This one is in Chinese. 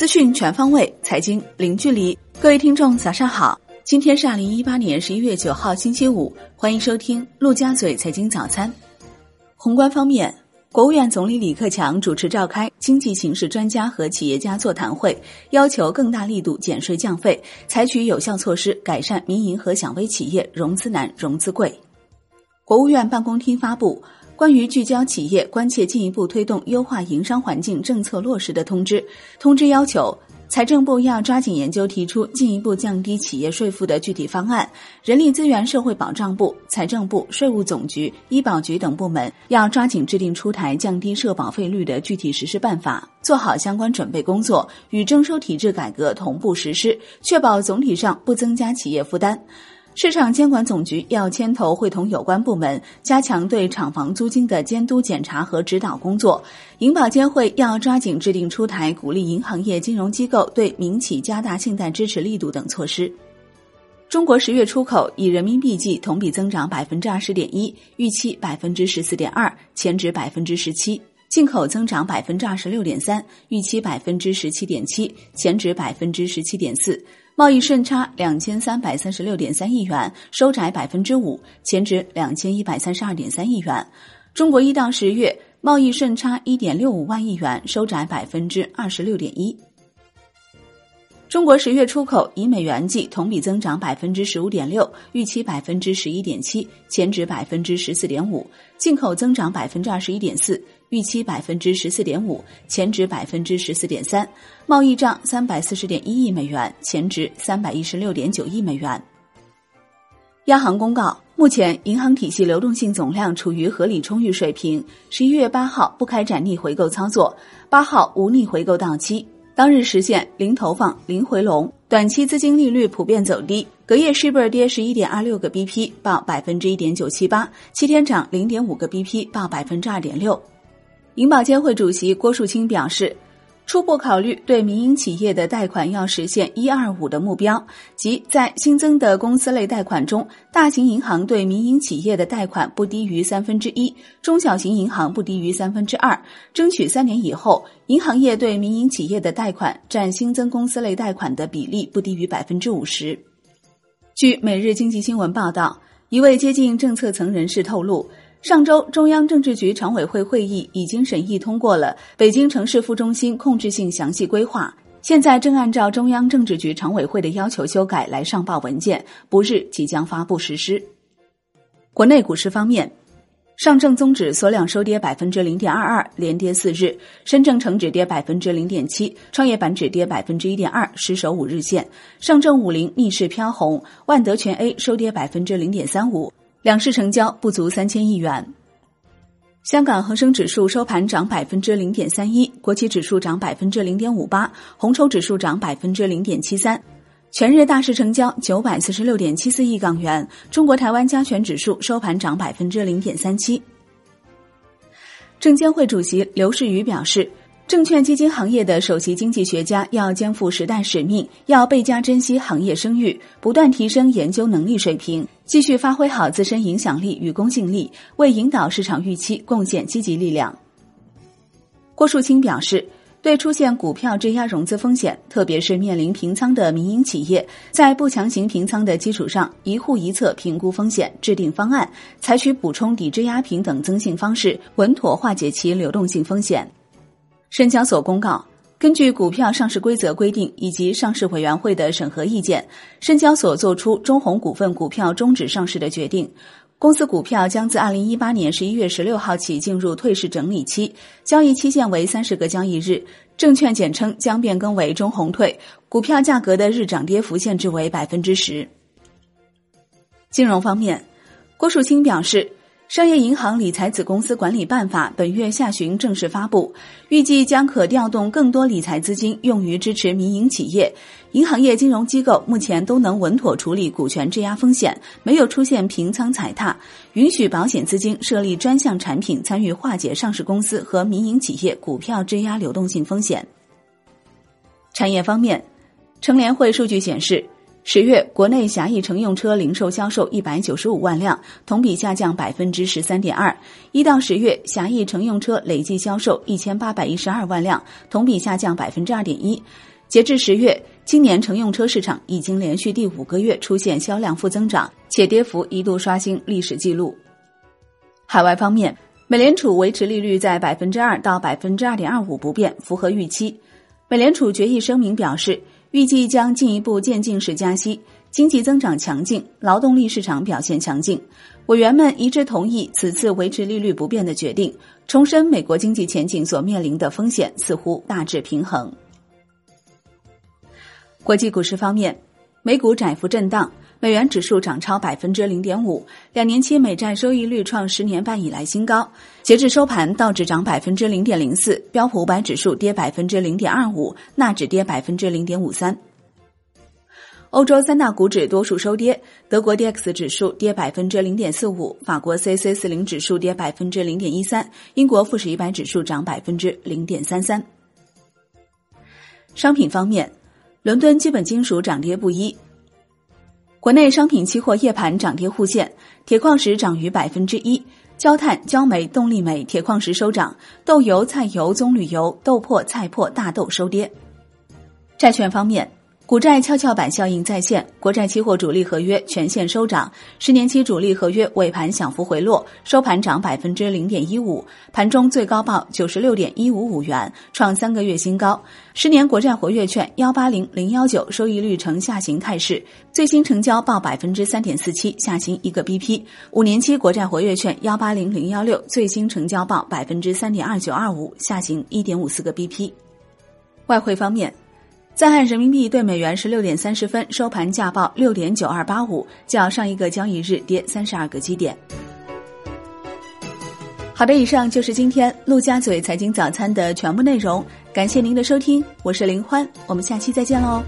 资讯全方位，财经零距离。各位听众，早上好！今天是二零一八年十一月九号，星期五。欢迎收听陆家嘴财经早餐。宏观方面，国务院总理李克强主持召开经济形势专家和企业家座谈会，要求更大力度减税降费，采取有效措施改善民营和小微企业融资难、融资贵。国务院办公厅发布。关于聚焦企业关切进一步推动优化营商环境政策落实的通知，通知要求财政部要抓紧研究提出进一步降低企业税负的具体方案，人力资源社会保障部、财政部、税务总局、医保局等部门要抓紧制定出台降低社保费率的具体实施办法，做好相关准备工作，与征收体制改革同步实施，确保总体上不增加企业负担。市场监管总局要牵头会同有关部门，加强对厂房租金的监督检查和指导工作。银保监会要抓紧制定出台鼓励银行业金融机构对民企加大信贷支持力度等措施。中国十月出口以人民币计同比增长百分之二十点一，预期百分之十四点二，前值百分之十七；进口增长百分之二十六点三，预期百分之十七点七，前值百分之十七点四。贸易顺差两千三百三十六点三亿元，收窄百分之五，前值两千一百三十二点三亿元。中国一到十月贸易顺差一点六五万亿元，收窄百分之二十六点一。中国十月出口以美元计同比增长百分之十五点六，预期百分之十一点七，前值百分之十四点五。进口增长百分之二十一点四。预期百分之十四点五，前值百分之十四点三，贸易账三百四十点一亿美元，前值三百一十六点九亿美元。央行公告，目前银行体系流动性总量处于合理充裕水平。十一月八号不开展逆回购操作，八号无逆回购到期，当日实现零投放、零回笼。短期资金利率普遍走低，隔夜 s h i b r 跌十一点二六个 bp，报百分之一点九七八，七天涨零点五个 bp，报百分之二点六。银保监会主席郭树清表示，初步考虑对民营企业的贷款要实现“一二五”的目标，即在新增的公司类贷款中，大型银行对民营企业的贷款不低于三分之一，中小型银行不低于三分之二，争取三年以后，银行业对民营企业的贷款占新增公司类贷款的比例不低于百分之五十。据《每日经济新闻》报道，一位接近政策层人士透露。上周，中央政治局常委会会议已经审议通过了北京城市副中心控制性详细规划，现在正按照中央政治局常委会的要求修改来上报文件，不日即将发布实施。国内股市方面，上证综指缩量收跌百分之零点二二，连跌四日；深证成指跌百分之零点七，创业板指跌百分之一点二，失守五日线。上证五零逆势飘红，万德全 A 收跌百分之零点三五。两市成交不足三千亿元。香港恒生指数收盘涨百分之零点三一，国企指数涨百分之零点五八，红筹指数涨百分之零点七三。全日大市成交九百四十六点七四亿港元。中国台湾加权指数收盘涨百分之零点三七。证监会主席刘士余表示。证券基金行业的首席经济学家要肩负时代使命，要倍加珍惜行业声誉，不断提升研究能力水平，继续发挥好自身影响力与公信力，为引导市场预期贡献积极力量。郭树清表示，对出现股票质押融资风险，特别是面临平仓的民营企业，在不强行平仓的基础上，一户一策评估风险，制定方案，采取补充抵质押品等增信方式，稳妥化解其流动性风险。深交所公告，根据股票上市规则规定以及上市委员会的审核意见，深交所作出中弘股份股票终止上市的决定。公司股票将自二零一八年十一月十六号起进入退市整理期，交易期限为三十个交易日，证券简称将变更为中弘退，股票价格的日涨跌幅限制为百分之十。金融方面，郭树清表示。商业银行理财子公司管理办法本月下旬正式发布，预计将可调动更多理财资金用于支持民营企业。银行业金融机构目前都能稳妥处理股权质押风险，没有出现平仓踩踏，允许保险资金设立专项产品参与化解上市公司和民营企业股票质押流动性风险。产业方面，乘联会数据显示。十月，国内狭义乘用车零售销售一百九十五万辆，同比下降百分之十三点二。一到十月，狭义乘用车累计销售一千八百一十二万辆，同比下降百分之二点一。截至十月，今年乘用车市场已经连续第五个月出现销量负增长，且跌幅一度刷新历史记录。海外方面，美联储维持利率在百分之二到百分之二点二五不变，符合预期。美联储决议声明表示，预计将进一步渐进式加息。经济增长强劲，劳动力市场表现强劲，委员们一致同意此次维持利率不变的决定，重申美国经济前景所面临的风险似乎大致平衡。国际股市方面，美股窄幅震荡，美元指数涨超百分之零点五，两年期美债收益率创十年半以来新高。截至收盘，道指涨百分之零点零四，标普五百指数跌百分之零点二五，纳指跌百分之零点五三。欧洲三大股指多数收跌，德国 D X 指数跌百分之零点四五，法国 C C 四零指数跌百分之零点一三，英国富时一百指数涨百分之零点三三。商品方面，伦敦基本金属涨跌不一。国内商品期货夜盘涨跌互现，铁矿石涨逾百分之一，焦炭、焦煤、动力煤、铁矿石收涨，豆油、菜油、棕榈油、豆粕、菜粕、大豆收跌。债券方面。股债跷跷板效应再现，国债期货主力合约全线收涨，十年期主力合约尾盘小幅回落，收盘涨百分之零点一五，盘中最高报九十六点一五五元，创三个月新高。十年国债活跃券幺八零零幺九收益率呈下行态势，最新成交报百分之三点四七，下行一个 BP。五年期国债活跃券幺八零零幺六最新成交报百分之三点二九二五，下行一点五四个 BP。外汇方面。在岸人民币对美元十六点三十分收盘价报六点九二八五，较上一个交易日跌三十二个基点。好的，以上就是今天陆家嘴财经早餐的全部内容，感谢您的收听，我是林欢，我们下期再见喽。